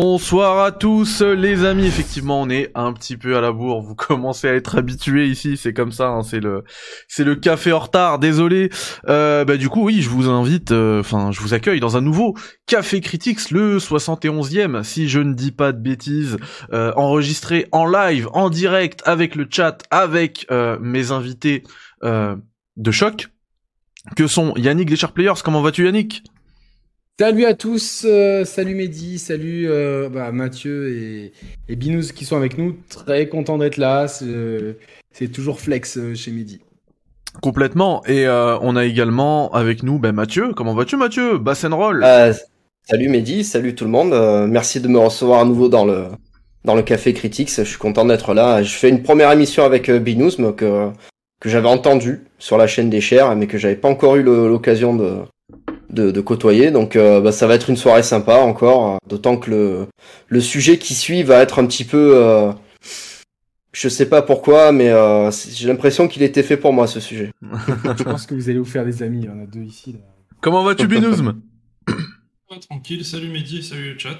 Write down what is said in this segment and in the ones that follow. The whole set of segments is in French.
Bonsoir à tous les amis, effectivement on est un petit peu à la bourre, vous commencez à être habitués ici, c'est comme ça, hein, c'est le c'est le café en retard, désolé. Euh, bah du coup oui, je vous invite, euh, enfin je vous accueille dans un nouveau Café Critics, le 71e, si je ne dis pas de bêtises, euh, enregistré en live, en direct, avec le chat, avec euh, mes invités euh, de choc, que sont Yannick des Sharp Players, comment vas-tu Yannick? Salut à tous, euh, salut Mehdi, salut euh, bah, Mathieu et, et Binous qui sont avec nous. Très content d'être là. C'est c'est toujours flex euh, chez Mehdi. Complètement. Et euh, on a également avec nous ben, Mathieu. Comment vas-tu Mathieu? Bass and roll. Euh, salut Mehdi, salut tout le monde. Euh, merci de me recevoir à nouveau dans le dans le Café Critics. Je suis content d'être là. Je fais une première émission avec euh, Binous mais que que j'avais entendu sur la chaîne des chers, mais que j'avais pas encore eu l'occasion de, de de côtoyer. Donc euh, bah, ça va être une soirée sympa encore. D'autant que le le sujet qui suit va être un petit peu euh, je sais pas pourquoi, mais euh, j'ai l'impression qu'il était fait pour moi ce sujet. Je pense que vous allez vous faire des amis. Il y en a deux ici. Là. Comment vas-tu Binouzm Ça va tranquille, salut Mehdi, salut le chat.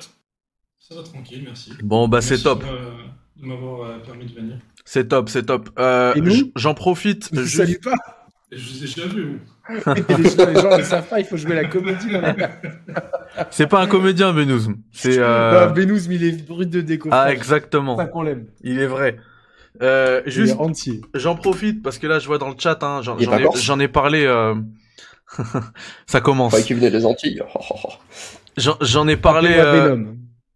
Ça va tranquille, merci. Bon bah c'est top, De, m'avoir euh, permis de venir. c'est top, c'est top. Euh, J'en profite. Je salue pas. Je vous ai déjà vu, vous. les, gens, les gens ne savent pas. Il faut jouer la comédie. Dans la... C'est pas un comédien Binouzm. C'est Euh... euh... Benous, mais il est brut de déco. ah C'est exactement. ça qu'on l'aime. Il est vrai. Euh, Il juste est entier. J'en profite parce que là, je vois dans le chat, hein, j'en ai, j'en ai parlé. euh, ça commence. Pas qu'il venait des Antilles. J'en j'en ai parlé. Euh.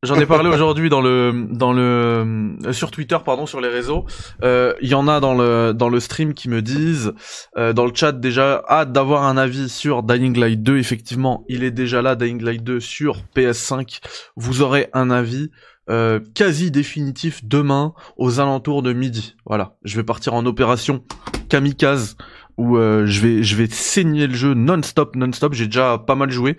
J'en ai parlé aujourd'hui dans le dans le euh, sur Twitter pardon sur les réseaux. Euh, Il y en a dans le dans le stream qui me disent euh, dans le chat déjà hâte d'avoir un avis sur Dying Light 2. Effectivement, il est déjà là Dying Light 2 sur PS5. Vous aurez un avis euh, quasi définitif demain aux alentours de midi. Voilà, je vais partir en opération kamikaze où euh, je vais je vais saigner le jeu non-stop non-stop. J'ai déjà pas mal joué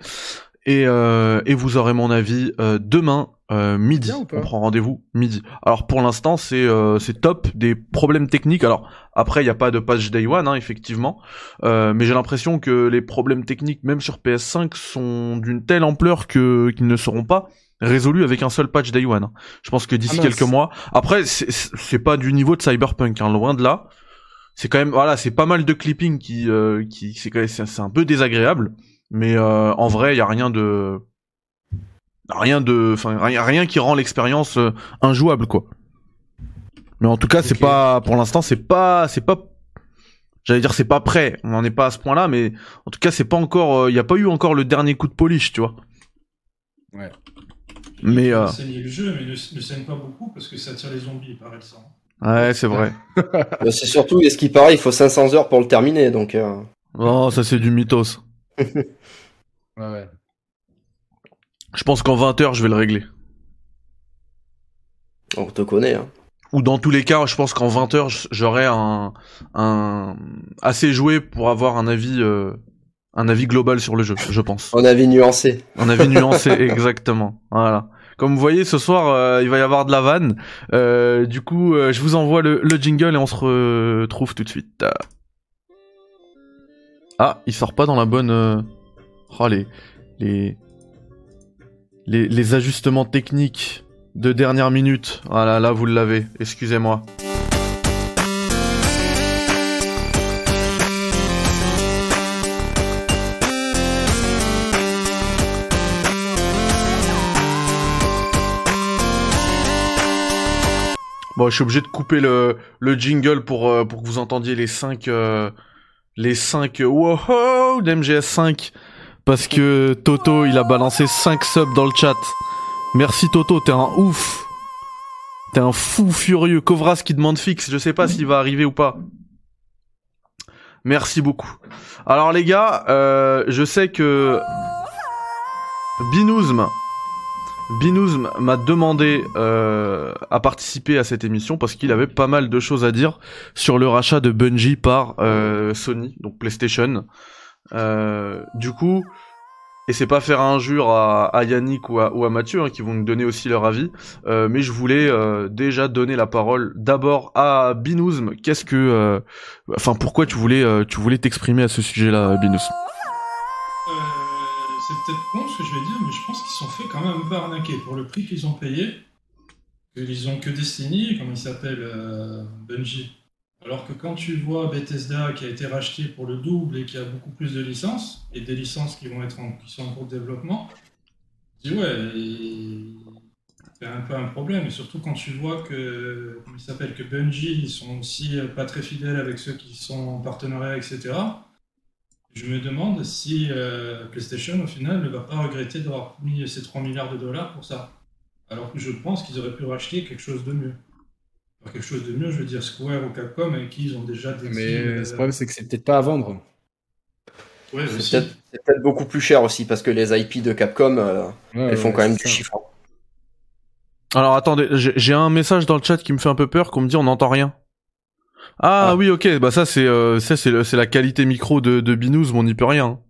et euh, et vous aurez mon avis euh, demain euh, midi. On prend rendez-vous midi. Alors pour l'instant c'est euh, c'est top. Des problèmes techniques. Alors après il y a pas de patch day one hein, effectivement, Euh, mais j'ai l'impression que les problèmes techniques même sur PS5 sont d'une telle ampleur que qu'ils ne seront pas résolus avec un seul patch day one. hein. Je pense que d'ici Ah quelques mois. Après c'est pas du niveau de Cyberpunk hein, loin de là. C'est quand même voilà c'est pas mal de clipping qui euh, qui c'est quand même- c'est c'est un peu désagréable. Mais euh, en vrai, il y a rien de rien de enfin rien, rien qui rend l'expérience euh, injouable quoi. Mais en tout cas, c'est pas pour l'instant, c'est pas c'est pas j'allais dire c'est pas prêt. On n'en est pas à ce point-là mais en tout cas, c'est pas encore il y a pas eu encore le dernier coup de polish, tu vois. Ouais. Mais euh, saigner le jeu, mais ne, ne saigne pas beaucoup parce que ça attire les zombies, il paraît le sang. ouais, c'est vrai. Euh, C'est surtout, est ce qui paraît, il faut 500 heures pour le terminer, donc euh, Oh, ça c'est du mythos. Ouais, ouais. Je pense qu'en 20 heures, je vais le régler. on te connaît. Hein. Ou dans tous les cas, je pense qu'en 20 heures, j'aurai un, un assez joué pour avoir un avis, euh, un avis global sur le jeu, je pense. On avait nuancé. Un avis nuancé, exactement. Voilà. Comme vous voyez, ce soir, euh, il va y avoir de la vanne. Euh, du coup, euh, je vous envoie le, le jingle et on se retrouve tout de suite. Ah, il sort pas dans la bonne. euh, Oh les les les, les ajustements techniques de dernière minute. Voilà, là vous l'avez. Excusez-moi. Bon, je suis obligé de couper le, le jingle pour, euh, pour que vous entendiez les 5 les 5 wow d'MGS5 parce que Toto il a balancé 5 subs dans le chat. Merci Toto, t'es un ouf. T'es un fou furieux. Kovras qui demande fixe, je sais pas s'il va arriver ou pas. Merci beaucoup. Alors les gars, euh, je sais que Binouzm Binouzm m'a demandé euh, à participer à cette émission parce qu'il avait pas mal de choses à dire sur le rachat de Bungie par euh, Sony, donc PlayStation. Euh, du coup, et c'est pas faire injure à, Yannick ou à, Mathieu hein, qui vont nous donner aussi leur avis, mais je voulais déjà donner la parole d'abord à Binouzm. Qu'est-ce que, enfin, pourquoi tu voulais, tu voulais t'exprimer à ce sujet-là, Binouzm c'est peut-être con ce que je vais dire, mais je pense qu'ils sont fait quand même un peu arnaquer pour le prix qu'ils ont payé. Ils ont que Destiny, comme il s'appelle, euh, Bungie. Alors que quand tu vois Bethesda qui a été racheté pour le double et qui a beaucoup plus de licences, et des licences qui vont être en, qui sont en cours de développement, tu dis ouais, c'est un peu un problème. Et surtout quand tu vois que, comme il s'appelle, que Bungie, ils sont aussi pas très fidèles avec ceux qui sont en partenariat, etc. Je me demande si euh, PlayStation, au final, ne va pas regretter d'avoir mis ces 3 milliards de dollars pour ça. Alors que je pense qu'ils auraient pu racheter quelque chose de mieux. quelque chose de mieux, je veux dire Square ou Capcom, avec qui ils ont déjà des. Mais euh, le problème, c'est que c'est peut-être pas à vendre. Ouais, c'est peut-être beaucoup plus cher aussi, parce que les IP de Capcom, euh, elles font quand même du chiffre. Alors attendez, j'ai un message dans le chat qui me fait un peu peur, qu'on me dit on n'entend rien. Ah, ah, oui, ok, bah ça c'est euh, ça c'est la qualité micro de, de Binous, mais on n'y peut rien.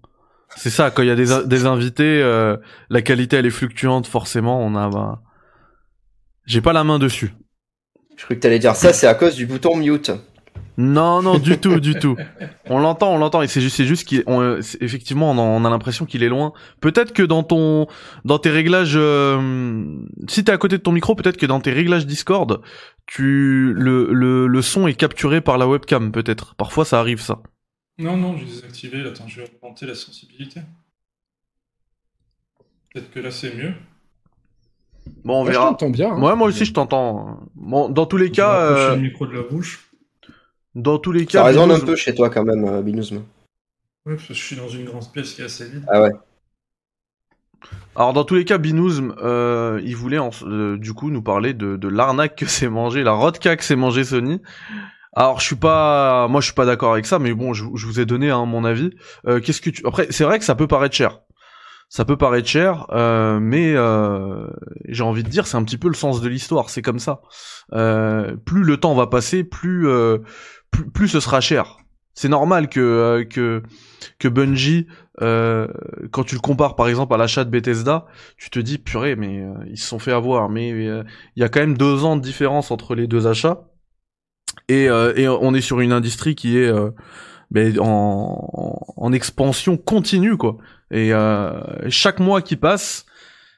C'est ça, quand il y a des, des invités, euh, la qualité elle est fluctuante forcément. On a, bah... j'ai pas la main dessus. Je croyais que t'allais dire ça, c'est à cause du bouton mute. Non, non, du tout, du tout. On l'entend, on l'entend, et c'est juste, c'est juste qu'effectivement, on, on, a l'impression qu'il est loin. Peut-être que dans ton, dans tes réglages, euh, si t'es à côté de ton micro, peut-être que dans tes réglages Discord, tu, le, le, le son est capturé par la webcam, peut-être. Parfois, ça arrive, ça. Non, non, j'ai désactivé. Attends, je vais augmenter la sensibilité. Peut-être que là, c'est mieux. Bon, on verra. Je t'entends bien. Hein. Ouais, moi aussi, je t'entends. Bon, dans tous les cas. Euh... le micro de la bouche. Dans tous les cas. Ça résonne un peu chez toi quand même, euh, Binouzme. Ouais, parce que je suis dans une grande pièce qui est assez vide. Ah ouais. Alors dans tous les cas, Binouzm, euh, il voulait euh, du coup nous parler de, de l'arnaque que s'est mangé, la rodka que s'est mangé Sony. Alors je suis pas, moi je suis pas d'accord avec ça, mais bon, je, vous ai donné hein, mon avis. Euh, Qu'est-ce que tu, après c'est vrai que ça peut paraître cher, ça peut paraître cher, euh, mais euh, j'ai envie de dire c'est un petit peu le sens de l'histoire, c'est comme ça. Euh, plus le temps va passer, plus plus, ce sera cher. C'est normal que euh, que que Bungie, euh, quand tu le compares par exemple à l'achat de Bethesda, tu te dis purée, mais euh, ils se sont fait avoir. Mais il y a quand même deux ans de différence entre les deux achats, et, et on est sur une industrie qui est ben, en, en, expansion continue quoi. Et chaque mois qui passe,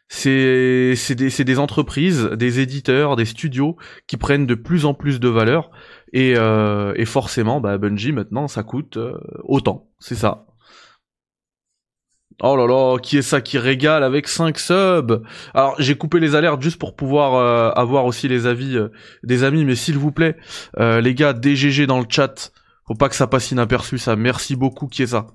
c'est des, des entreprises, des éditeurs, des studios qui prennent de plus en plus de valeur et, euh, et forcément, bah, Bungie maintenant, ça coûte euh, autant. C'est ça. Oh là là, qui est ça qui régale avec 5 subs? Alors j'ai coupé les alertes juste pour pouvoir euh, avoir aussi les avis des amis, mais s'il vous plaît, les gars, DGG dans le chat, faut pas que ça passe inaperçu ça. Merci beaucoup qui est ça?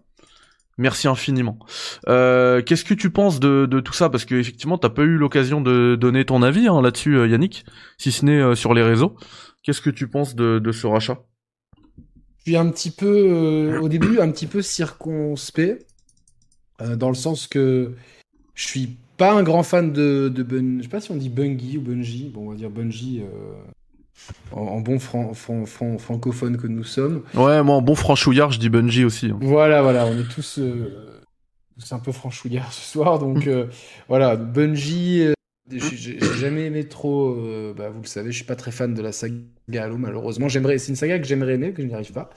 Merci infiniment. Qu'est-ce que tu penses de, tout ça? Parce que effectivement, t'as pas eu l'occasion de donner ton avis hein, là-dessus, Yannick, si ce n'est sur les réseaux. Qu'est-ce que tu penses de, ce rachat? Je suis un petit peu, euh, au début, un petit peu circonspect, euh, dans le sens que je suis pas un grand fan de. Je sais pas si on dit Bungie ou Bungie. Bon, on va dire Bungie euh, en, bon francophone que nous sommes. Ouais, moi en bon franchouillard, je dis Bungie aussi. Hein. Voilà, voilà, on est tous, tous un peu franchouillards ce soir. Donc voilà, Bungie j'ai jamais aimé trop, euh, bah, vous le savez, je suis pas très fan de la saga Halo malheureusement. J'aimerais, c'est une saga que j'aimerais aimer, que je n'y arrive pas.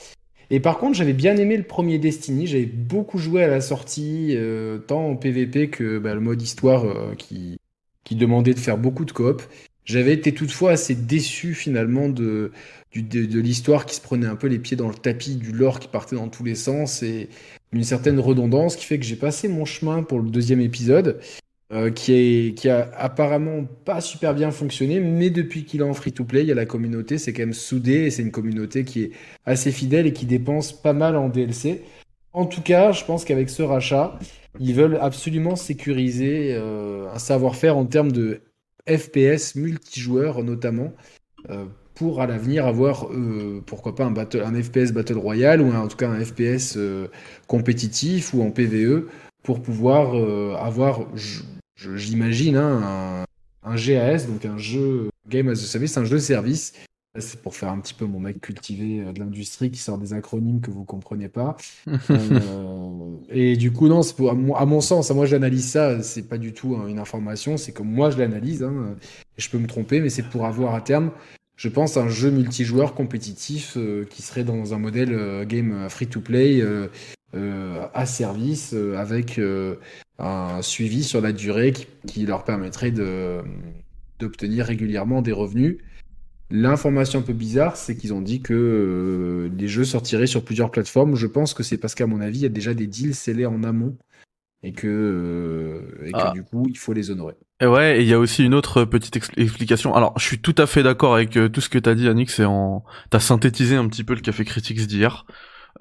Et par contre, j'avais bien aimé le premier Destiny. J'avais beaucoup joué à la sortie, euh, tant en PvP que bah, le mode histoire euh, qui, qui demandait de faire beaucoup de coop. J'avais été toutefois assez déçu finalement de, de, de l'histoire qui se prenait un peu les pieds dans le tapis, du lore qui partait dans tous les sens et une certaine redondance qui fait que j'ai passé mon chemin pour le deuxième épisode. Euh, qui, est, qui a apparemment pas super bien fonctionné, mais depuis qu'il est en free-to-play, il y a la communauté, c'est quand même soudé, et c'est une communauté qui est assez fidèle et qui dépense pas mal en DLC. En tout cas, je pense qu'avec ce rachat, ils veulent absolument sécuriser euh, un savoir-faire en termes de FPS multijoueur notamment, euh, pour à l'avenir avoir, pourquoi pas, un, un FPS Battle Royale, ou en tout cas un FPS compétitif ou en PVE, pour pouvoir avoir j'imagine, hein, un, GAS, donc un jeu Game as a Service, un jeu de service. C'est pour faire un petit peu mon mec cultivé euh, de l'industrie qui sort des acronymes que vous comprenez pas. Euh, et du coup, non, pour, à, mon, sens, moi j'analyse ça, c'est pas du tout hein, une information, c'est comme moi je l'analyse. Hein, je peux me tromper, mais c'est pour avoir à terme, je pense, un jeu multijoueur compétitif euh, qui serait dans un modèle game free to play à service avec un suivi sur la durée qui, qui leur permettrait de, d'obtenir régulièrement des revenus. L'information un peu bizarre, c'est qu'ils ont dit que euh, les jeux sortiraient sur plusieurs plateformes. Je pense que c'est parce qu'à mon avis, il y a déjà des deals scellés en amont et que, euh, et que Ah. du coup, il faut les honorer. Et ouais, et il y a aussi une autre petite ex- explication. Alors, je suis tout à fait d'accord avec euh, tout ce que t'as dit, Yannick. C'est en, t'as synthétisé un petit peu le café critiques d'hier.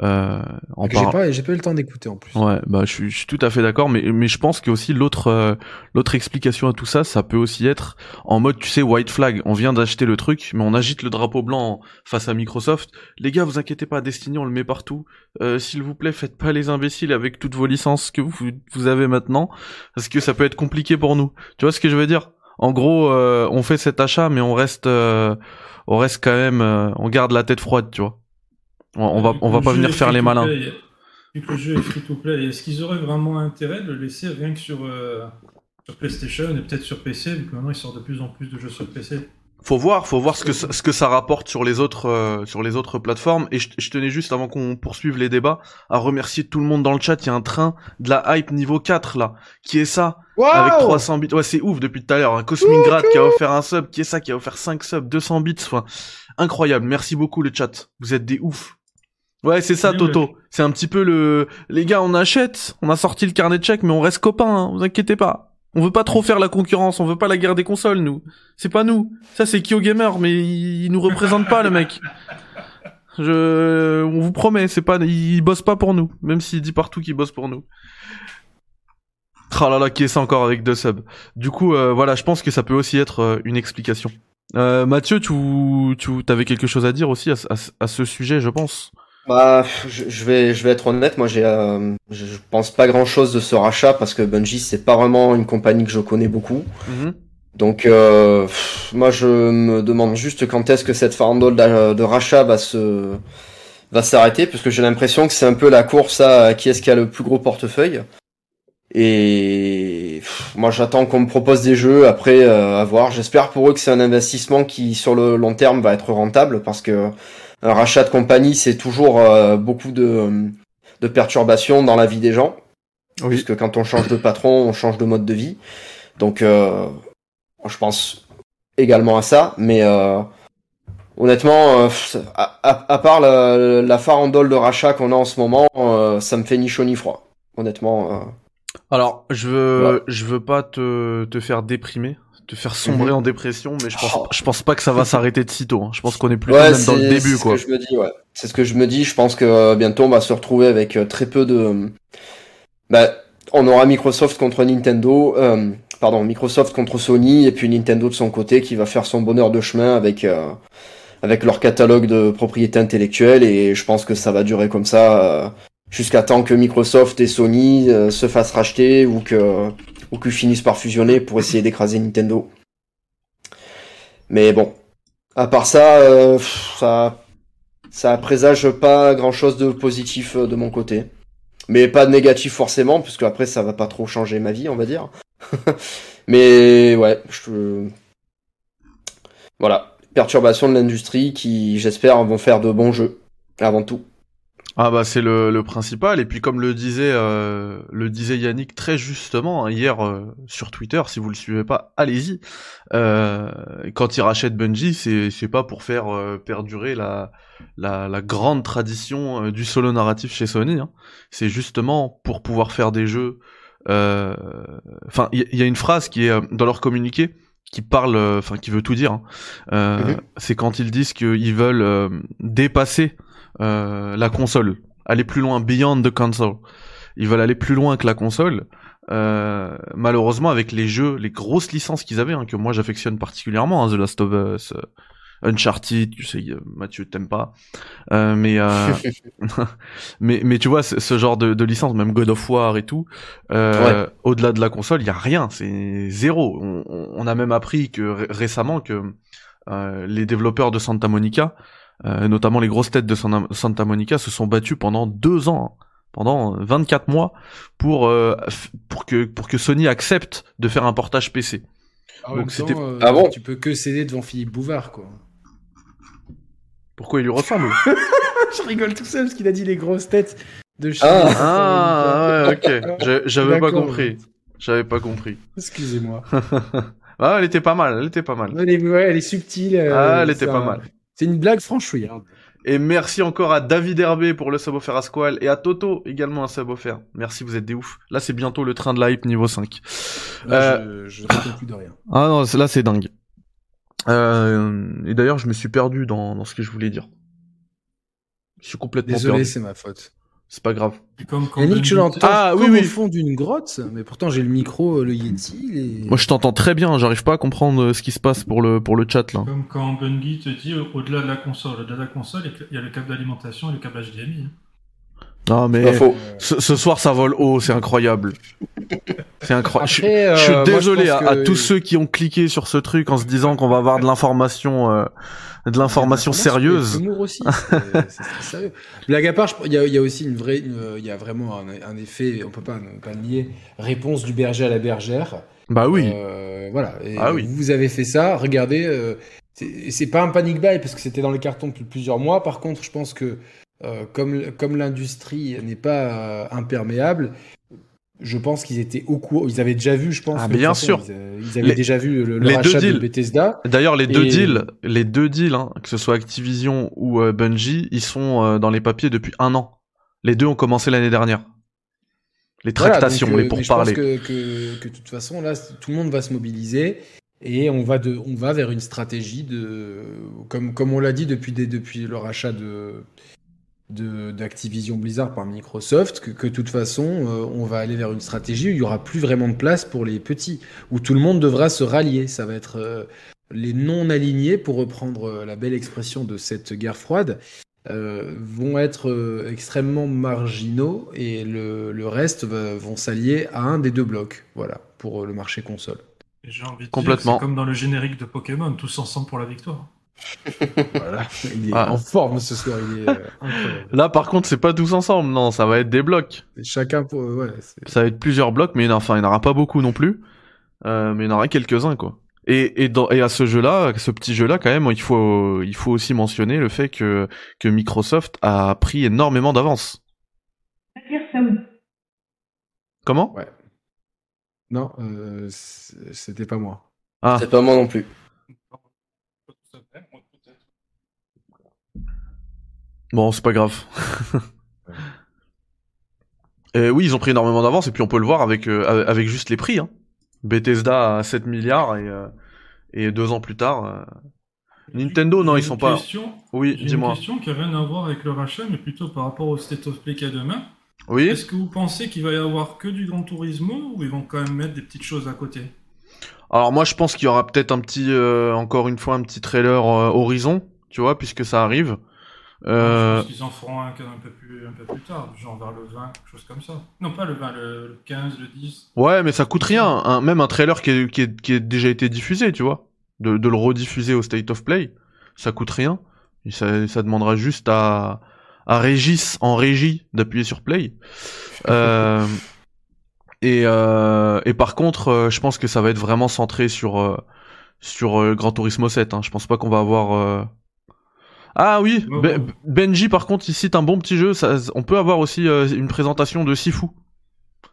Euh, en J'ai pas, j'ai pas eu le temps d'écouter en plus. Ouais, bah je suis, je suis tout à fait d'accord, mais mais je pense que aussi l'autre euh, l'autre explication à tout ça, ça peut aussi être en mode tu sais white flag. On vient d'acheter le truc, mais on agite le drapeau blanc face à Microsoft. Les gars, vous inquiétez pas, Destiny on le met partout. Euh, S'il vous plaît, faites pas les imbéciles avec toutes vos licences que vous vous avez maintenant, parce que ça peut être compliqué pour nous. Tu vois ce que je veux dire? En gros, euh, on fait cet achat, mais on reste euh, on reste quand même, euh, on garde la tête froide, tu vois. On, on va Vu on que va le pas jeu venir est faire les malins. Vu que le jeu est free to play, est-ce qu'ils auraient vraiment intérêt de le laisser rien que sur, euh, sur PlayStation et peut-être sur PC, vu que maintenant ils sortent de plus en plus de jeux sur PC Faut voir, faut voir ce que ça- ce que ça rapporte sur les autres euh, sur les autres plateformes. Et je, je tenais juste avant qu'on poursuive les débats à remercier tout le monde dans le chat. Il y a un train de la hype niveau 4 là, qui est ça? Avec 300 bits. Ouais, c'est ouf depuis tout à l'heure. Un Cosmingrad qui a offert un sub, qui est ça, qui a offert 5 subs, 200 bits. Enfin, incroyable. Merci beaucoup le chat. Vous êtes des oufs. Ouais, c'est ça, Toto. C'est un petit peu le. Les gars, on achète. On a sorti le carnet de chèques, mais on reste copains. Hein, vous inquiétez pas. On veut pas trop faire la concurrence. On veut pas la guerre des consoles, nous. C'est pas nous. Ça, c'est Kyo Gamer, mais il, il nous représente pas, le mec. Je, on vous promet, c'est pas, il bosse pas pour nous, même s'il dit partout qu'il bosse pour nous. Ah là là, qui est ça encore avec deux subs. Du coup, euh, voilà, je pense que ça peut aussi être euh, une explication. Euh, Mathieu, tu, tu avais quelque chose à dire aussi à, à ce sujet, je pense. Bah, je, je vais, je vais être honnête, moi j'ai, euh, je je pense pas grand chose de ce rachat parce que Bungie c'est pas vraiment une compagnie que je connais beaucoup. Mhm. Donc euh, pff, moi je me demande juste quand est-ce que cette farandole de rachat va se va s'arrêter parce que j'ai l'impression que c'est un peu la course à qui est-ce qui a le plus gros portefeuille. Et pff, moi j'attends qu'on me propose des jeux après euh, à voir. J'espère pour eux que c'est un investissement qui sur le long terme va être rentable parce que un rachat de compagnie c'est toujours euh, beaucoup de de perturbations dans la vie des gens. Puisque quand on change de patron, on change de mode de vie. Donc euh, je pense également à ça, mais euh, honnêtement, euh, à, à- à part la, la farandole de rachat qu'on a en ce moment, euh, ça me fait ni chaud ni froid. Honnêtement, euh, Alors, je veux, Ouais. je veux pas te, te faire déprimer, te faire sombrer Mhm. en dépression, mais je pense, Oh. je pense pas que ça va s'arrêter de sitôt. hein. Je pense qu'on est plutôt ouais, même dans le début, c'est ce quoi. que je me dis, ouais. C'est ce que je me dis. Je pense que euh, bientôt on va se retrouver avec euh, très peu de. Bah, on aura Microsoft contre Nintendo, euh, pardon, Microsoft contre Sony, et puis Nintendo de son côté qui va faire son bonheur de chemin avec euh, avec leur catalogue de propriété intellectuelle. Et je pense que ça va durer comme ça euh, jusqu'à temps que Microsoft et Sony se fassent racheter ou que ou qu'ils finissent par fusionner pour essayer d'écraser Nintendo. Mais bon, à part ça, euh, ça, ça présage pas grand chose de positif euh, de mon côté. Mais pas de négatif forcément, puisque après ça va pas trop changer ma vie, on va dire. Mais ouais, je... voilà, perturbation de l'industrie qui, j'espère, vont faire de bons jeux avant tout. Ah bah c'est le, le principal et puis comme le disait euh, le disait Yannick très justement hein, hier euh, sur Twitter si vous le suivez pas allez-y euh, quand il rachète Bungie c'est c'est pas pour faire euh, perdurer la, la la grande tradition euh, du solo narratif chez Sony hein. c'est justement pour pouvoir faire des jeux euh, enfin il y, y a une phrase qui est dans leur communiqué qui parle enfin qui veut tout dire hein. Euh, c'est quand ils disent qu'ils veulent euh, dépasser euh, la console, aller plus loin, beyond the console. Ils veulent aller plus loin que la console. Euh, malheureusement, avec les jeux, les grosses licences qu'ils avaient, hein, que moi j'affectionne particulièrement, hein, The Last of Us, euh, Uncharted, tu sais, euh, Mathieu t'aimes pas, euh, mais, euh, mais mais tu vois, ce, ce genre de, de licence, même God of War et tout, euh, au-delà de la console, il y a rien, c'est zéro. On, on- a même appris que ré- récemment que euh, les développeurs de Santa Monica euh, notamment les grosses têtes de Santa Monica, se sont battus pendant deux ans, hein, pendant 24 mois, pour, euh, pour, que, pour que Sony accepte de faire un portage PC. En Donc c'était- euh, Ah bon tu peux que céder devant Philippe Bouvard, quoi. Pourquoi il lui ressemble Je rigole tout seul parce qu'il a dit les grosses têtes de. Ah. Ah, ouais, ok. J'avais pas compris. J'avais pas compris. Excusez-moi. Ah, elle était pas mal, elle était pas mal. Elle est, ouais, elle est subtile. euh, Ah, elle était pas mal. C'est une blague franchouillarde. Et merci encore à David Herbé pour le sub offert à Squall et à Toto également un sub offert. Merci, vous êtes des oufs. Là, c'est bientôt le train de la hype niveau 5. Là, je, je réponds plus de rien. Ah non, c'est- là, c'est dingue. Euh, et d'ailleurs, je me suis perdu dans, dans ce que je voulais dire. Je suis complètement Désolé, perdu. c'est ma faute. C'est pas grave. Et comme quand Yannick, je l'entends Ah, oui, oui. au fond d'une grotte, mais pourtant j'ai le micro, euh, le Yeti. Les... Moi, je t'entends très bien. J'arrive pas à comprendre euh, ce qui se passe pour le, pour le chat, là. Comme quand Bungie te dit au- au-delà de la console, au-delà de la console, il y a le câble d'alimentation et le câble HDMI. Ah, mais faux. ce, ce soir, ça vole haut. C'est incroyable. C'est incroyable. Je- euh, suis moi, je désolé à, à que- tous ceux qui ont cliqué sur ce truc en se disant qu'on va avoir de l'information, euh, de l'information sérieuse. Il y a de l'humour aussi, sérieux. Blague à part, il y, a, il y a aussi une vraie, une- il y a vraiment un, un effet, on peut pas, ne pas le nier, réponse du berger à la bergère. Bah oui. Euh, voilà. Et Ah oui. Vous avez fait ça. Regardez, euh, c'est c'est pas un panic buy parce que c'était dans les cartons depuis plusieurs mois. Par contre, je pense que euh, comme comme l'industrie n'est pas euh, imperméable, je pense qu'ils étaient au courant. Ils avaient déjà vu, je pense. Ah, bien façon, sûr. Ils, euh, ils avaient Les- déjà vu le, le les deux rachat de. Bethesda. D'ailleurs, les deux deals, les deux deals, hein, que ce soit Activision ou euh, Bungie, ils sont dans les papiers depuis un an. Les deux ont commencé l'année dernière. Les Voilà, tractations, donc, euh, les mais je pense pourparlers. que, de toute façon, là, tout le monde va se mobiliser et on va, de, on va vers une stratégie de. Comme, comme on l'a dit depuis, des, depuis le rachat de- d'Activision Blizzard par Microsoft, que, que de toute façon, euh, on va aller vers une stratégie où il y aura plus vraiment de place pour les petits, où tout le monde devra se rallier. Ça va être euh, les non-alignés, pour reprendre euh, la belle expression de cette guerre froide, euh, vont être euh, extrêmement marginaux et le, le reste va- vont s'allier à un des deux blocs, voilà, pour le marché console. J'ai envie de Complètement. dire, c'est comme dans le générique de Pokémon, tous ensemble pour la victoire. Voilà. Il est Ah. en forme ce soir, il est euh, incroyable. Là, par contre, c'est pas tous ensemble. Non, ça va être des blocs. Chacun pour. ouais, c'est- Ça va être plusieurs blocs, mais enfin, il n'y en aura pas beaucoup non plus. Euh, mais il y en aura quelques-uns, quoi. Et, et, dans, et à ce jeu-là, à ce petit jeu-là, quand même, il faut, il faut aussi mentionner le fait que, que Microsoft a pris énormément d'avance. Comment? Non, euh, c- c'était pas moi. Ah, C'est pas moi non plus. Pas tout à fait, moi, peut-être. Bon, c'est pas grave. Et oui, ils ont pris énormément d'avance, et puis on peut le voir avec, euh, avec juste les prix. Hein. Bethesda à 7 milliards, et, euh, et deux ans plus tard... euh, Nintendo, non, ils sont pas- question- Oui, J'ai une dis-moi. question qui a rien à voir avec le rachat, mais plutôt par rapport au State of Play qu'il y a demain. Oui Est-ce que vous pensez qu'il va y avoir que du Gran Turismo ou ils vont quand même mettre des petites choses à côté? Alors moi je pense qu'il y aura peut-être un petit, euh, encore une fois un petit trailer euh, Horizon, tu vois, puisque ça arrive. Euh, Je pense qu'ils en feront un, un peu plus, un peu plus tard, genre vers le 20, quelque chose comme ça. Non, pas le 20, le, le 15, le 10. ouais, mais ça coûte rien, un- même un trailer qui est, qui est, qui est déjà été diffusé, tu vois, de, de le rediffuser au State of Play, ça coûte rien. Et ça, ça demandera juste à, à Régis en régie d'appuyer sur Play. Euh, et, euh, et par contre, euh, je pense que ça va être vraiment centré sur euh, sur euh, Gran Turismo 7. Hein. Je pense pas qu'on va avoir. Ah oui, Ouais, Ben- ouais. Benji par contre il cite un bon petit jeu. Ça, on peut avoir aussi euh, une présentation de Sifu.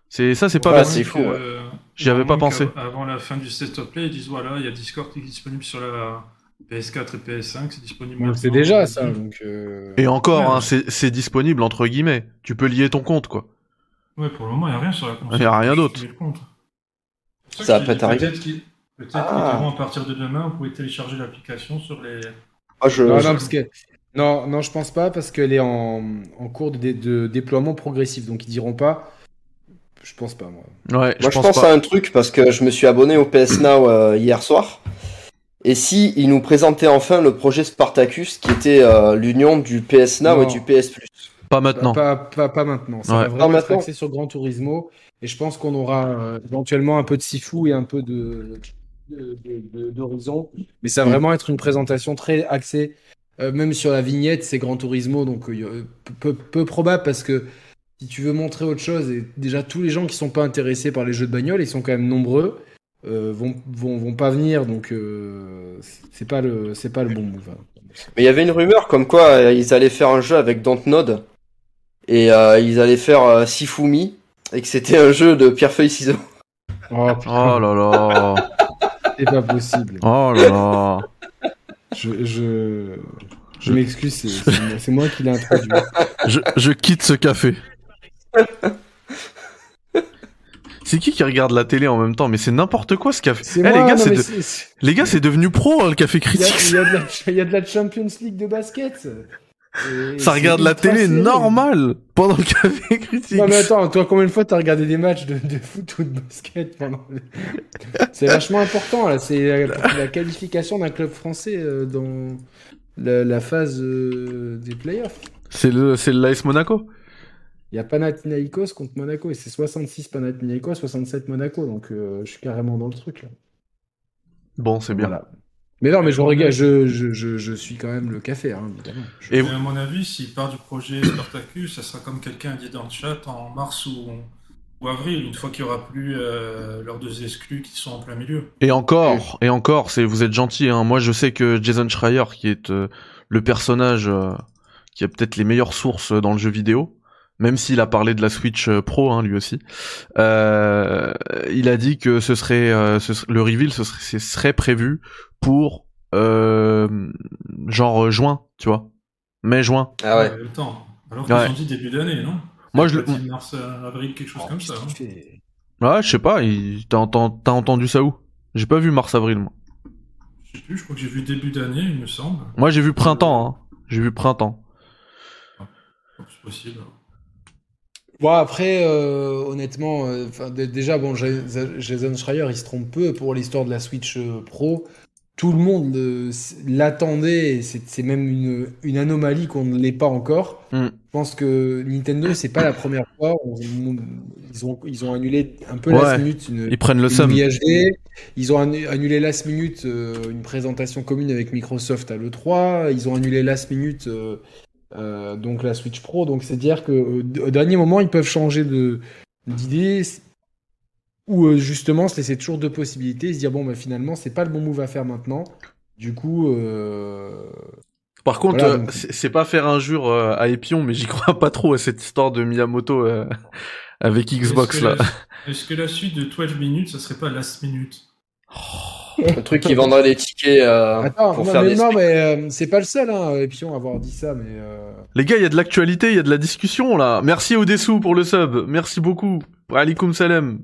C'est ça, c'est pas c'est fou, ouais. Euh, J'y avais pas pensé. Avant la fin du State of Play, ils disent voilà, il y a Discord qui est disponible sur la PS4 et PS5, c'est disponible. Donc, C'est déjà ça. Donc, euh, Et encore, Ouais. hein, c'est c'est disponible entre guillemets. Tu peux lier ton compte quoi. Ouais, pour le moment, il n'y a rien sur la console. Il y a rien d'autre. Ça va pas t'arriver. Peut-être qu'ils peut-être Ah. à partir de demain, vous pouvez télécharger l'application sur les. Ah, je, Non, je- non, parce que... non, non, je pense pas parce qu'elle est en, en cours de, dé- de déploiement progressif. Donc ils diront pas. Je pense pas moi. Ouais, Moi, je pense, pas. à un truc parce que je me suis abonné au PS Now euh, hier soir. Et si ils nous présentaient enfin le projet Spartacus, qui était euh, l'union du PS Now Non. et du PS Plus. Pas maintenant. Pas, pas, pas maintenant. Ça Ouais. va Pas vraiment être maintenant. axé sur Gran Turismo. Et je pense qu'on aura euh, éventuellement un peu de Sifu et un peu de- d'Horizon. Mais ça va Mm. vraiment être une présentation très axée, euh, même sur la vignette, c'est Gran Turismo. Donc euh, peu, peu probable parce que si tu veux montrer autre chose, et déjà tous les gens qui sont pas intéressés par les jeux de bagnole, ils sont quand même nombreux, euh, vont, vont, vont pas venir. Donc euh, c'est pas le c'est pas le bon move. hein. Mais il y avait une rumeur comme quoi euh, ils allaient faire un jeu avec Dontnod. et euh, ils allaient faire euh, Sifumi et que c'était un jeu de pierre feuille ciseaux. Oh, Oh là là. C'est pas possible. Oh là là. Je, je, je m'excuse, c'est- c'est moi- qui l'ai introduit. Je, je quitte ce café. C'est qui qui regarde la télé en même temps? Mais c'est n'importe quoi ce café. C'est Eh, moi, les gars, non, c'est de- les gars, c'est devenu pro hein, le café critique. y il y a de la Champions League de basket. Et Ça regarde la télé serré. normal pendant le café critique. Non mais attends, toi combien de fois t'as regardé des matchs de, de foot ou de basket pendant C'est vachement important là, c'est la, la qualification d'un club français euh, dans la, la phase euh, des playoffs. C'est le, c'est l'AS Monaco. Il y a Panathinaikos contre Monaco et c'est 66 Panathinaikos, 67 Monaco, donc euh, je suis carrément dans le truc là. Bon, c'est bien. Voilà. Mais non, mais je regarde, je, je, je, je suis quand même le café, hein, évidemment. Je- Et à mon avis, s'il part du projet Spartacus, ça sera comme quelqu'un a dit dans le chat en mars ou, ou avril, une fois qu'il n'y aura plus euh, leurs deux exclus qui sont en plein milieu. Et encore, et encore, c'est vous êtes gentil. Hein. Moi, je sais que Jason Schreier, qui est euh, le personnage euh, qui a peut-être les meilleures sources dans le jeu vidéo, même s'il a parlé de la Switch euh, Pro, hein, lui aussi, euh, il a dit que ce serait, euh, ce le reveal, ce serait, ce serait prévu pour euh, genre juin, tu vois, mai juin. Ah ouais. Le temps. Alors qu'ils Ouais. ont dit début d'année, non? Moi, je le, mars, avril, quelque chose Oh, comme ça. hein. ouais, je sais pas. il- T'as entendu, t'as entendu ça où? J'ai pas vu mars avril, moi. Je sais plus, je crois que j'ai vu début d'année, il me semble. Moi, j'ai vu printemps. Hein. J'ai vu printemps. Oh, C'est possible. Bon après, euh, honnêtement, euh, déjà bon, Ja- Jason Schreier, il se trompe peu pour l'histoire de la Switch euh, Pro. Tout le monde euh, l'attendait, c'est même une, une anomalie qu'on ne l'ait pas encore. Mm. Je pense que Nintendo, c'est pas la première fois. On- on- ils, ont, ils ont annulé un peu Ouais. last minute une, Ils prennent le une. Ils ont annu- annulé last minute euh, une présentation commune avec Microsoft à l'E3. Ils ont annulé last minute euh, donc la Switch Pro. Donc c'est dire que euh, au dernier moment ils peuvent changer de d'idée ou euh, justement se laisser toujours deux possibilités, et se dire bon bah finalement c'est pas le bon move à faire maintenant. Du coup, euh, Par contre, Voilà, donc- c'est c'est pas faire injure euh, à Epion, mais j'y crois pas trop à cette histoire de Miyamoto euh, avec Xbox là. la- Est-ce que la suite de 12 minutes, ça serait pas last minute? Un truc qui vendrait des tickets euh, attends, pour non, faire mais, des non, mais euh, c'est pas le seul hein, Epion à avoir dit ça, mais euh, Les gars, il y a de l'actualité, il y a de la discussion là. Merci Odessou pour le sub, merci beaucoup. Alaikum salam.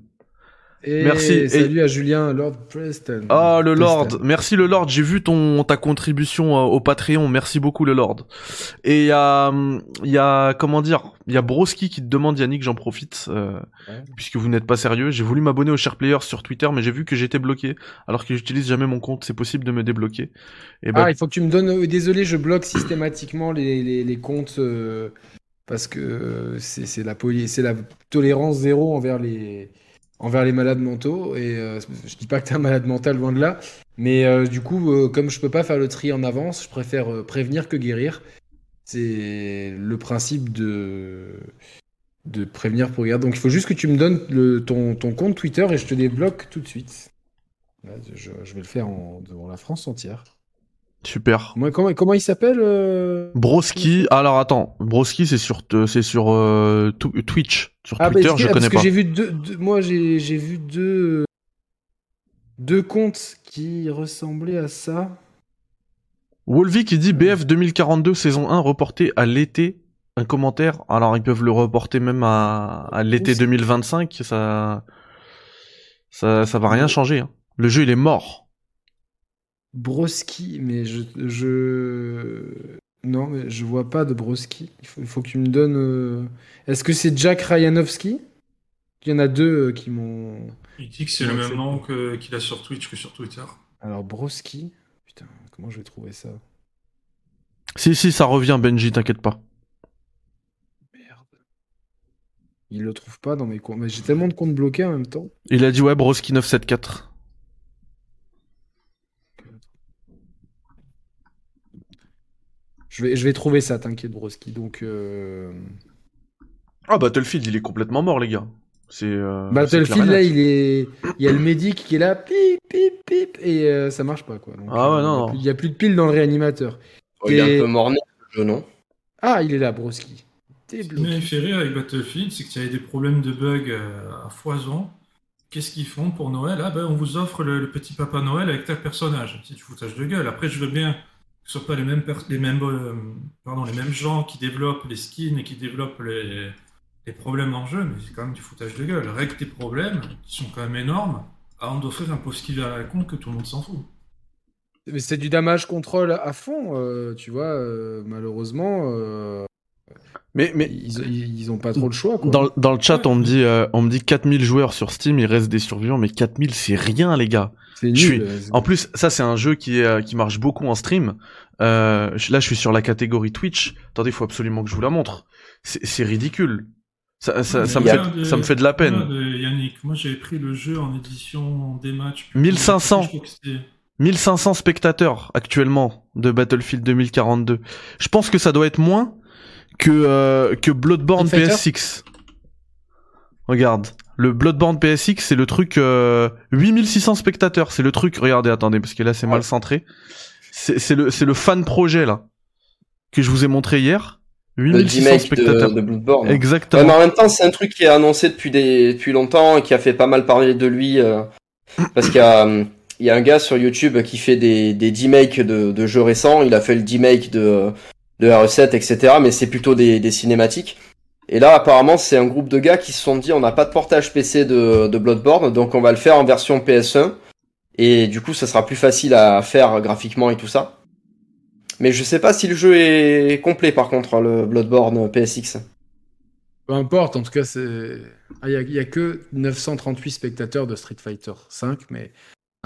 Et Merci. salut à Julien Lord Preston. Ah le Lord, merci le Lord, j'ai vu ton ta contribution euh, au Patreon, merci beaucoup le Lord. Et il y a il y a comment dire, il y a Broski qui te demande Yannick, j'en profite euh, Ouais. puisque vous n'êtes pas sérieux, j'ai voulu m'abonner au Share Players sur Twitter mais j'ai vu que j'étais bloqué alors que j'utilise jamais mon compte, c'est possible de me débloquer. Et bah Ah, il faut que tu me donnes. euh, Désolé, je bloque systématiquement les, les, les comptes euh, parce que c'est la, la tolérance zéro envers les, envers les malades mentaux. Et euh, je dis pas que t'es un malade mental, loin de là. Mais euh, du coup, euh, comme je peux pas faire le tri en avance, je préfère prévenir que guérir. C'est le principe de, de prévenir pour guérir. Donc il faut juste que tu me donnes ton, ton compte Twitter et je te débloque tout de suite. Je vais le faire en, devant la France entière. Super. Comment, comment, comment il s'appelle euh Broski, alors attends, Broski c'est sur t- c'est sur euh, Twitch, sur Ah, Twitter je parce connais pas. j'ai vu deux, deux- moi j'ai vu deux deux comptes qui ressemblaient à ça. Wolvie qui dit BF 2042 saison 1 reporté à l'été. Un commentaire. Alors ils peuvent le reporter même à, à l'été c'est- 2025. Ça, ça, ça va rien changer. hein. Le jeu il est mort. Broski, mais je je non mais je vois pas de Broski. Il faut, il faut que tu me donnes. euh, Est-ce que c'est Jack Ryanovsky Il y en a deux euh, qui m'ont. Il dit que c'est le même nom que- qu'il a sur Twitch que sur Twitter. Alors Broski? Putain, comment je vais trouver ça? Si si ça revient Benji, t'inquiète pas. Merde. Il le trouve pas dans mes comptes. Mais j'ai tellement de comptes bloqués en même temps. Il a dit ouais Broski 974. Je vais, je vais trouver ça, t'inquiète, Broski. Donc, euh... Ah Battlefield il est complètement mort les gars. C'est euh, Battlefield, là, il est. Il y a le médic qui est là, pip, pip, pip, et euh, ça marche pas, quoi. Donc, Ah ouais, non, il y a non. plus- Il y a plus de piles dans le réanimateur. Oh, il est un peu morné, le jeu, non? Ah, il est là, Broski. Ce qui m'a fait rire avec Battlefield, c'est qu'il y avait des problèmes de bugs à foison. Qu'est-ce qu'ils font pour Noël? Ah ben on vous offre le, le petit papa Noël avec tel personnage. C'est du foutage de gueule. Après je veux bien ce soit pas les mêmes, les mêmes, euh, les mêmes gens qui développent les skins et qui développent les, problèmes en jeu, mais c'est quand même du foutage de gueule. Règle tes problèmes, qui sont quand même énormes, avant d'offrir un post skill à la con que tout le monde s'en fout. Mais c'est du damage control à fond, euh, tu vois. euh, malheureusement, Mais, mais ils, ils, ils ont pas trop le choix. Quoi. dans, le- dans le chat, on me dit, euh, on me dit 4000 joueurs sur Steam, il reste des survivants, mais 4000 c'est rien, les gars. c'est nul. je suis- euh, En plus, ça c'est un jeu qui est, euh, qui marche beaucoup en stream. Euh, là, je suis sur la catégorie Twitch. Attendez, il faut absolument que je vous la montre. C'est ridicule. Ça, ça, Mais ça, me fait, regarde, ça me fait de la peine. euh, Yannick, moi j'avais pris le jeu en édition des matchs. 1500. Je crois que c'était- 1500 spectateurs actuellement de Battlefield 2042. Je pense que ça doit être moins que euh, que Bloodborne Street Fighter PSX. Regarde, le Bloodborne PSX, c'est le truc euh, 8600 spectateurs, c'est le truc. Regardez, attendez, parce que là c'est mal centré. C'est c'est le c'est le fan projet là que je vous ai montré hier. Le 8600 remake spectateurs. de, de Bloodborne. Exactement. Ouais, mais en même temps, c'est un truc qui est annoncé depuis, des, depuis longtemps et qui a fait pas mal parler de lui. euh, parce qu'il y a, il y a un gars sur YouTube qui fait des, des D-makes de, de jeux récents. Il a fait le D-make de, de RE7, etc. Mais c'est plutôt des, cinématiques. Et là, apparemment, c'est un groupe de gars qui se sont dit on n'a pas de portage PC de, Bloodborne, donc on va le faire en version PS1. Et du coup, ça sera plus facile à faire graphiquement et tout ça. Mais je sais pas si le jeu est complet par contre, le Bloodborne PSX. Peu importe, en tout cas, c'est. Ah, Il y, a- a que 938 spectateurs de Street Fighter 5, mais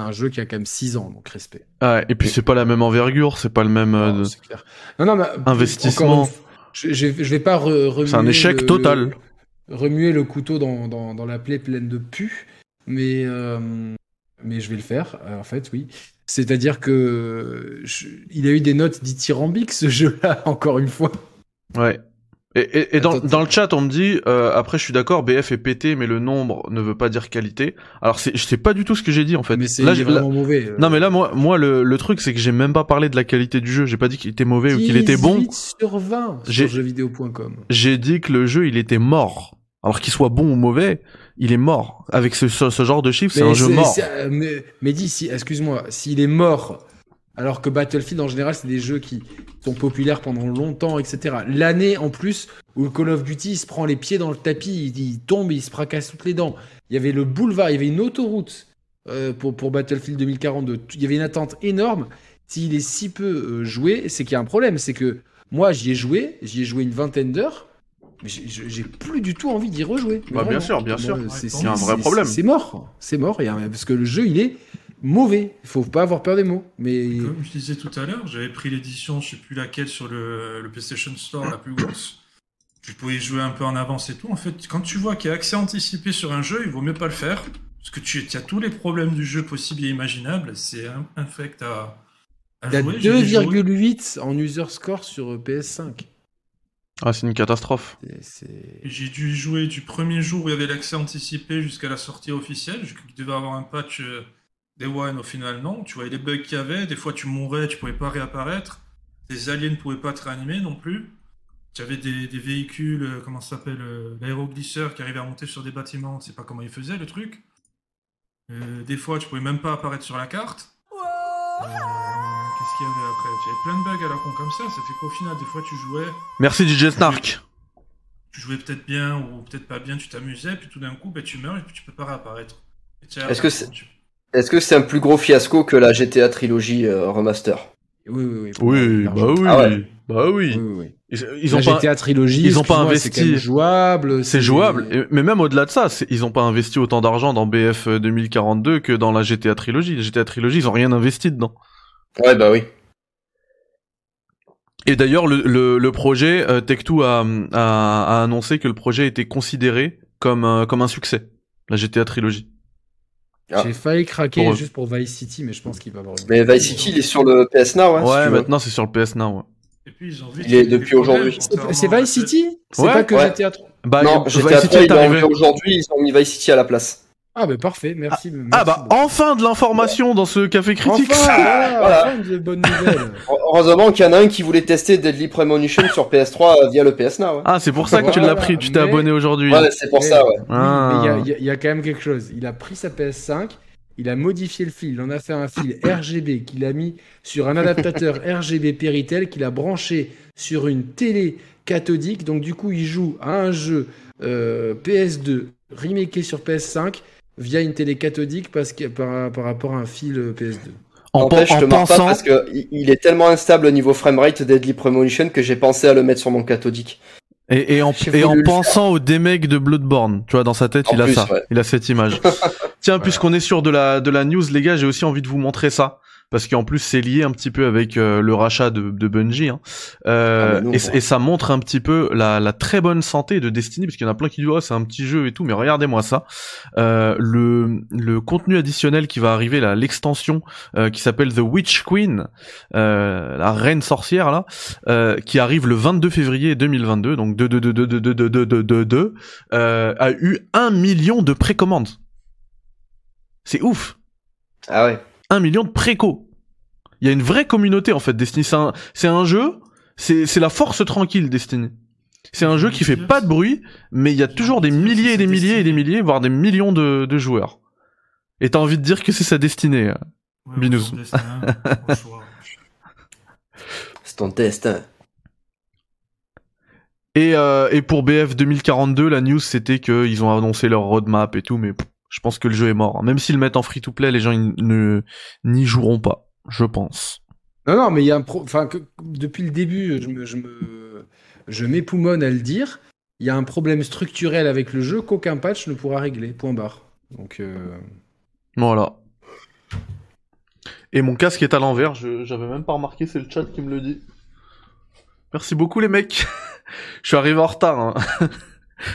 un jeu qui a quand même 6 ans, donc respect. Ouais, et puis c'est pas la même envergure, c'est pas le même. euh, Non, c'est clair. Non, non, mais, Investissement. fois, Je, je, je vais pas re- remuer. C'est un échec le- total. le- remuer le couteau dans, dans, dans la plaie pleine de pu, mais, euh, mais je vais le faire, euh, en fait, oui. C'est-à-dire que je- il a eu des notes dithyrambiques, ce jeu-là, encore une fois. Ouais. Et, et, et dans, Attends, dans le chat, on me dit, euh, après je suis d'accord, BF est pété, mais le nombre ne veut pas dire qualité. Alors c'est, je sais pas du tout ce que j'ai dit en fait. Mais c'est Là, vraiment mauvais. euh. Non mais là moi, moi le, le truc c'est que j'ai même pas parlé de la qualité du jeu. J'ai pas dit qu'il était mauvais ou qu'il était bon. 18 sur 20 J'ai- sur jeuxvideo.com. J'ai dit que le jeu il était mort. Alors qu'il soit bon ou mauvais, il est mort. Avec ce, ce, ce genre de chiffres, c'est un jeu mort. euh, Mais, mais dis, si, excuse-moi, s'il est mort, alors que Battlefield en général, c'est des jeux qui sont populaires pendant longtemps, etc. L'année en plus où Call of Duty il se prend les pieds dans le tapis, il, il tombe, il se fracasse toutes les dents. Il y avait le boulevard, il y avait une autoroute euh, pour, pour Battlefield 2042. Il y avait une attente énorme. S'il est si peu euh, joué, c'est qu'il y a un problème. C'est que moi, j'y ai joué, j'y ai joué une vingtaine d'heures. Mais j'ai- plus du tout envie d'y rejouer. Bah, bien sûr, bien sûr. c'est- un vrai problème. C'est mort, c'est mort. Parce que le jeu, il est mauvais. Il faut pas avoir peur des mots. Mais Comme je disais tout à l'heure, j'avais pris l'édition, je sais plus laquelle, sur le, le PlayStation Store, la plus grosse. Tu pouvais y jouer un peu en avance et tout. En fait, quand tu vois qu'il y a accès anticipé sur un jeu, il vaut mieux pas le faire. Parce que tu as tous les problèmes du jeu possibles et imaginables. C'est un- infect à, à il y a jouer. J'ai joué- 2,8 en user score sur euh, PS5. Ah c'est une catastrophe. J'ai dû y jouer du premier jour où il y avait l'accès anticipé jusqu'à la sortie officielle. Qu'il devait avoir un patch euh, Day One, au final non. Tu voyais les bugs qu'il y avait, des fois tu mourais, tu pouvais pas réapparaître. Les aliens ne pouvaient pas te réanimer non plus. Tu avais des, des véhicules, euh, comment ça s'appelle, euh, l'aéroglisseur qui arrivait à monter sur des bâtiments, on sait pas comment il faisait le truc. Euh, des fois tu pouvais même pas apparaître sur la carte. Euh, Qu'est-ce qu'il y avait après? Tu avais plein de bugs à la con comme ça, ça fait qu'au final des fois tu jouais, Merci DJ Snark. tu jouais peut-être bien ou peut-être pas bien, tu t'amusais, puis tout d'un coup, ben, tu meurs et puis tu peux pas réapparaître. Tu Est-ce que c'est- tu- Est-ce que c'est un plus gros fiasco que la GTA Trilogy euh, Remaster? Oui, oui, oui. Oui, bah oui, Ah ouais. bah oui. Oui, oui. Ils, ils La ont pas, GTA Trilogy, ils ont pas excuse-moi, c'est investi. jouable. c'est jouable. Et- Mais même au-delà de ça, ils ont pas investi autant d'argent dans BF 2042 que dans la GTA Trilogy. La GTA Trilogy, ils ont rien investi dedans. Ouais, bah oui. Et d'ailleurs, le, le, le projet, euh, Tech2 a, a, a annoncé que le projet était considéré comme, euh, comme un succès. La GTA Trilogy. Ah. J'ai failli craquer Pour juste pour Vice City, mais je pense qu'il va avoir une. Mais Vice City, il est sur le PS Now, hein, Ouais, si maintenant c'est sur le PS Now. Ouais. Et puis ils ont Il est depuis aujourd'hui. C'est- à- Vice City? C'est Ouais, pas que ouais. GTA 3 Bah, non, GTA City 3, est ils l'ont arrivé. aujourd'hui, ils ont mis Vice City à la place. Ah, bah parfait, merci. merci Ah bah beaucoup. enfin de l'information dans ce café critique. Enfin, voilà, Voilà. enfin, de de bonnes nouvelles. Heureusement qu'il y en a un qui voulait tester Deadly Premonition sur PS3 via le PS Now. ouais. Ah, c'est pour ça que tu l'as pris, tu t'es mais- abonné aujourd'hui. Ouais, c'est pour ça, ouais. Ah. Mais il y a- il y, a- il y a quand même quelque chose. Il a pris sa PS5, il a modifié le fil, il en a fait un fil RGB qu'il a mis sur un adaptateur RGB Péritel qu'il a branché sur une télé cathodique. Donc du coup, il joue à un jeu euh, PS2 remaké sur PS5 via une télé cathodique parce que, par, par rapport à un fil euh, PS2. En, je en te pas pensant, parce que il- est tellement instable au niveau framerate Deadly Premonition que j'ai pensé à le mettre sur mon cathodique. et, et en, et pensant au démec de Bloodborne, tu vois, dans sa tête, En il a ça, ouais. il a cette image. Tiens, puisqu'on est sur de la de la news, les gars, j'ai aussi envie de vous montrer ça. Parce qu'en plus c'est lié un petit peu avec euh, le rachat de, de Bungie, hein. Euh, Ah bah non, et, ça montre un petit peu la, la très bonne santé de Destiny, parce qu'il y en a plein qui disent oh, c'est un petit jeu et tout, mais regardez-moi ça. Euh, le, le contenu additionnel qui va arriver là, l'extension euh, qui s'appelle The Witch Queen, euh, la reine sorcière là, euh, qui arrive le 22 février 2022, donc 2 2 2 2 2 2 2 2 2 2 2 euh, a eu un million de précommandes. C'est ouf. Ah ouais. Un million de préco. Il y a une vraie communauté en fait Destiny. C'est un, c'est un jeu, c'est, c'est la force tranquille Destiny. C'est un jeu qui fait pas de bruit, mais il y a toujours des milliers et des milliers et des milliers, voire des millions de, de joueurs. Et t'as envie de dire que c'est sa destinée. Ouais, Binous. destin, au choix. C'est ton test. hein. Et, euh, et pour BF 2042, la news c'était qu'ils ont annoncé leur roadmap et tout, mais pff, je pense que le jeu est mort. Même s'ils le mettent en free to play, les gens n'y joueront pas, je pense. Non, non, mais il y a un pro... enfin, que- depuis le début, je me, je me, je m'époumonne à le dire. Il y a un problème structurel avec le jeu qu'aucun patch ne pourra régler. Point barre. Donc, euh, Voilà. Et mon casque est à l'envers, je- j'avais même pas remarqué, c'est le chat qui me le dit. Merci beaucoup les mecs. je suis arrivé en retard. hein.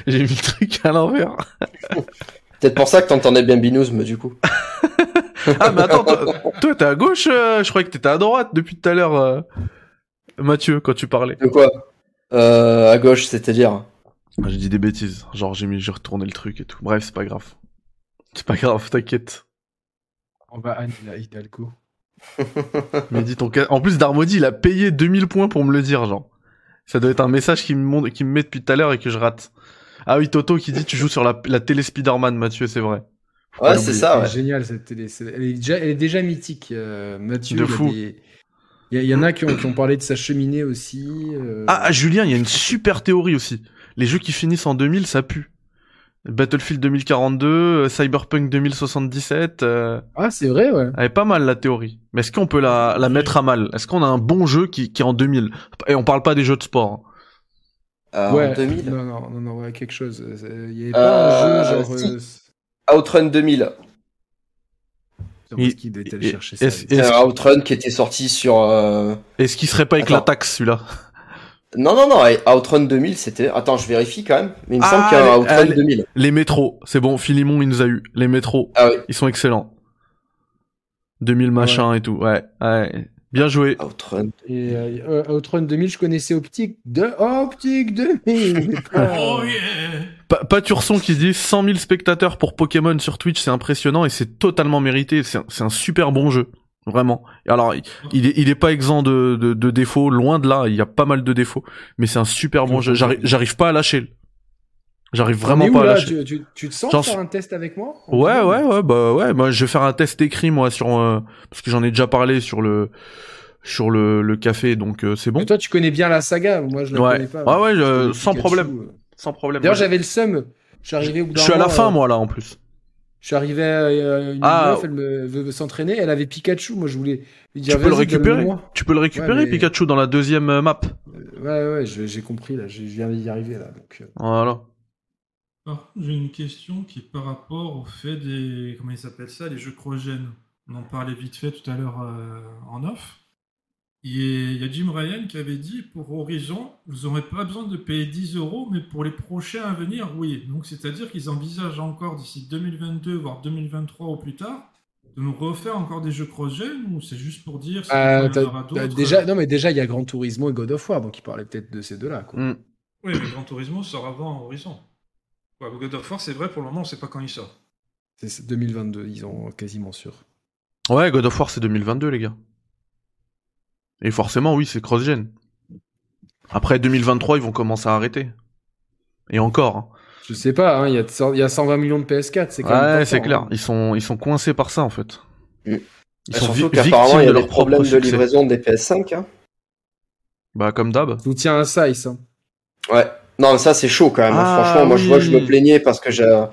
J'ai mis le truc à l'envers. Peut-être pour ça que t'entendais bien Binousme, du coup. Ah mais attends, toi toi, t'es à gauche, euh, je croyais que t'étais à droite depuis tout à l'heure, euh, Mathieu, quand tu parlais. De quoi? Euh, À gauche, c'est-à-dire? Ah, J'ai dit des bêtises, genre j'ai mis, j'ai retourné le truc et tout. Bref, c'est pas grave. C'est pas grave, t'inquiète. on va Anne Hidalgo. Mais dis ton cas. En plus, Darmody, il a payé 2000 points pour me le dire, genre. Ça doit être un message qui me, montre, qui me met depuis tout à l'heure et que je rate. Ah oui, Toto qui dit tu joues sur la, la télé Spider-Man, Mathieu, c'est vrai. Ouais, pas c'est ça, Elle ouais. est géniale cette télé. Elle est déjà, elle est déjà mythique. euh, Mathieu, De il y a fou. des- il y, en a qui ont, qui ont parlé de sa cheminée aussi. euh, Ah, ah, Julien, il y a une super théorie aussi. Les jeux qui finissent en 2000, ça pue. Battlefield 2042, euh, Cyberpunk 2077, euh, ah, c'est vrai, ouais. elle est pas mal la théorie. Mais est-ce qu'on peut la, la mettre à mal? Est-ce qu'on a un bon jeu qui, qui est en 2000 Et on parle pas des jeux de sport. hein. Euh, ouais. En 2000. Non, non, non, non, ouais, quelque chose. C'est- Il y avait pas Euh, un jeu genre. si. euh, Outrun 2000. sur Il- ce qu'il doit être allé et- chercher et- ça. et- C'est Est-ce- un Outrun qui était sorti sur... euh, Est-ce qu'il serait pas avec Attends. la taxe celui-là? Non, non, non, Outrun 2000, c'était... Attends, je vérifie quand même. Mais il me Ah, semble qu'il y a Outrun allez. 2000. Les métros, c'est bon, Philimon il nous a eu. Les métros, Ah oui, ils sont excellents. 2000 machin et tout, ouais, ouais. Bien joué. Outrun. Et euh, euh, Outrun 2000, je connaissais Optique de Optique 2000. mais pas- Oh yeah Pa- Paturson qui dit 100 000 spectateurs pour Pokémon sur Twitch, c'est impressionnant et c'est totalement mérité. C'est un, super bon jeu, vraiment. Alors, il, est, il est pas exempt de, de, de défauts, loin de là. Il y a pas mal de défauts, mais c'est un super bon jeu. J'arrive, j'arrive pas à lâcher. J'arrive vraiment pas à lâcher. tu, tu, tu te sens J'en faire un test avec moi Ouais, ouais, ouais, bah ouais, moi je vais faire un test écrit moi sur euh, parce que j'en ai déjà parlé sur le sur le, le café, donc euh, c'est bon. Mais toi, tu connais bien la saga. Moi, je la Ouais. connais pas. Ouais, ouais, Je je- connais sans Pikachu, problème. euh. Sans problème. D'ailleurs, j'avais le seum. Je suis arrivé au bout je d'un suis à la fin moi là en plus. Je suis arrivé à une Ah. meuf, elle me veut, s'entraîner. Elle avait Pikachu. Moi, je voulais lui dire Tu peux le récupérer. Tu peux le récupérer mais- Pikachu dans la deuxième map. Ouais, ouais, je- j'ai compris là. Je je viens d'y arriver là. Donc. Voilà. Alors, j'ai une question qui est par rapport au fait des. Comment ils s'appellent ça Les jeux cryogènes. On en parlait vite fait tout à l'heure euh, en off. Il y, a, il y a Jim Ryan qui avait dit pour Horizon, vous n'aurez pas besoin de payer 10 euros, mais pour les prochains à venir, oui. Donc, c'est-à-dire qu'ils envisagent encore d'ici 2022, voire 2023 ou plus tard, de nous refaire encore des jeux cross-gen ou c'est juste pour dire Euh, y en t'as- aura déjà, non, mais déjà, il y a Gran Turismo et God of War, donc il parlait peut-être de ces deux-là. quoi. Mm. Oui, mais Gran Turismo sort avant Horizon. Ouais, God of War, c'est vrai, pour le moment, on sait pas quand il sort. C'est 2022, ils ont quasiment sûr. Ouais, God of War c'est 2022 les gars. Et forcément, oui, c'est cross-gen. Après 2023, ils vont commencer à arrêter. Et encore. hein. Je sais pas, hein, il y, a de cent- il y a 120 millions de PS4, c'est quand même Ouais, c'est clair. hein. Ils sont, ils sont coincés par ça, en fait. Mm. Ils Et sont surtout vi- qu'apparemment, victimes il y de a leur des propre problèmes de livraison des PS5. Hein. Bah, comme d'hab. Soutien à Size. Hein. Ouais. Non, mais ça c'est chaud quand même. Ah, Franchement, moi je vois que je me plaignais parce que j'ai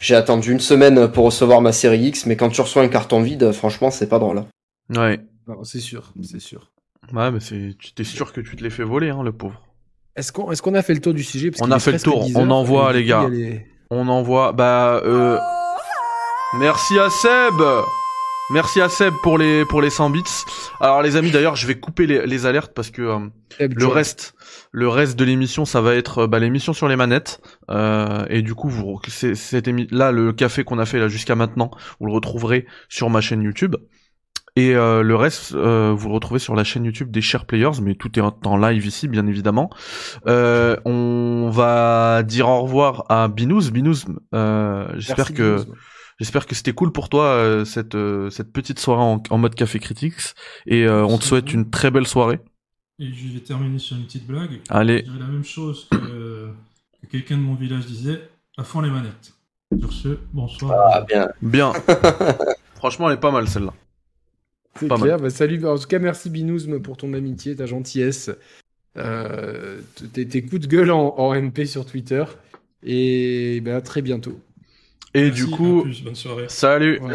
j'ai attendu une semaine pour recevoir ma série X, mais quand tu reçois un carton vide, franchement, c'est pas drôle. hein. Ouais. Non, c'est sûr, c'est sûr. Ouais, mais c'est, tu t'es sûr que tu te les fais voler, hein, le pauvre. Est-ce qu'on est qu'on a fait le tour du sujet? Parce On a fait le tour, 10 on envoie, les gars. les- On envoie, bah, euh, merci à Seb! Merci à Seb pour les, pour les 100 bits. Alors, les amis, d'ailleurs, je vais couper les, les alertes parce que, euh, le reste, le reste de l'émission, ça va être, euh, bah, l'émission sur les manettes. Euh, et du coup, vous, c'est, cette là, le café qu'on a fait là jusqu'à maintenant, vous le retrouverez sur ma chaîne YouTube. Et euh, le reste, euh, vous le retrouvez sur la chaîne YouTube des Share Players, mais tout est en, live ici, bien évidemment. Euh, on va dire au revoir à Binous. Binous, euh, j'espère que. J'espère que c'était cool pour toi euh, cette euh, cette petite soirée en, en mode café critiques. Et euh, on te souhaite une très belle soirée. Et je vais terminer sur une petite blague. Allez, Je dirais la même chose que, que quelqu'un de mon village disait à fond les manettes. Sur ce, bonsoir. Ah bien. bien. Franchement, elle est pas mal celle-là. C'est Pas clair. Bah, salut. En tout cas, merci Binouzm pour ton amitié, ta gentillesse, euh, tes, tes coups de gueule en, en MP sur Twitter. Et bah, à très bientôt. Et Merci, du coup, plus, bonne soirée. salut. Voilà.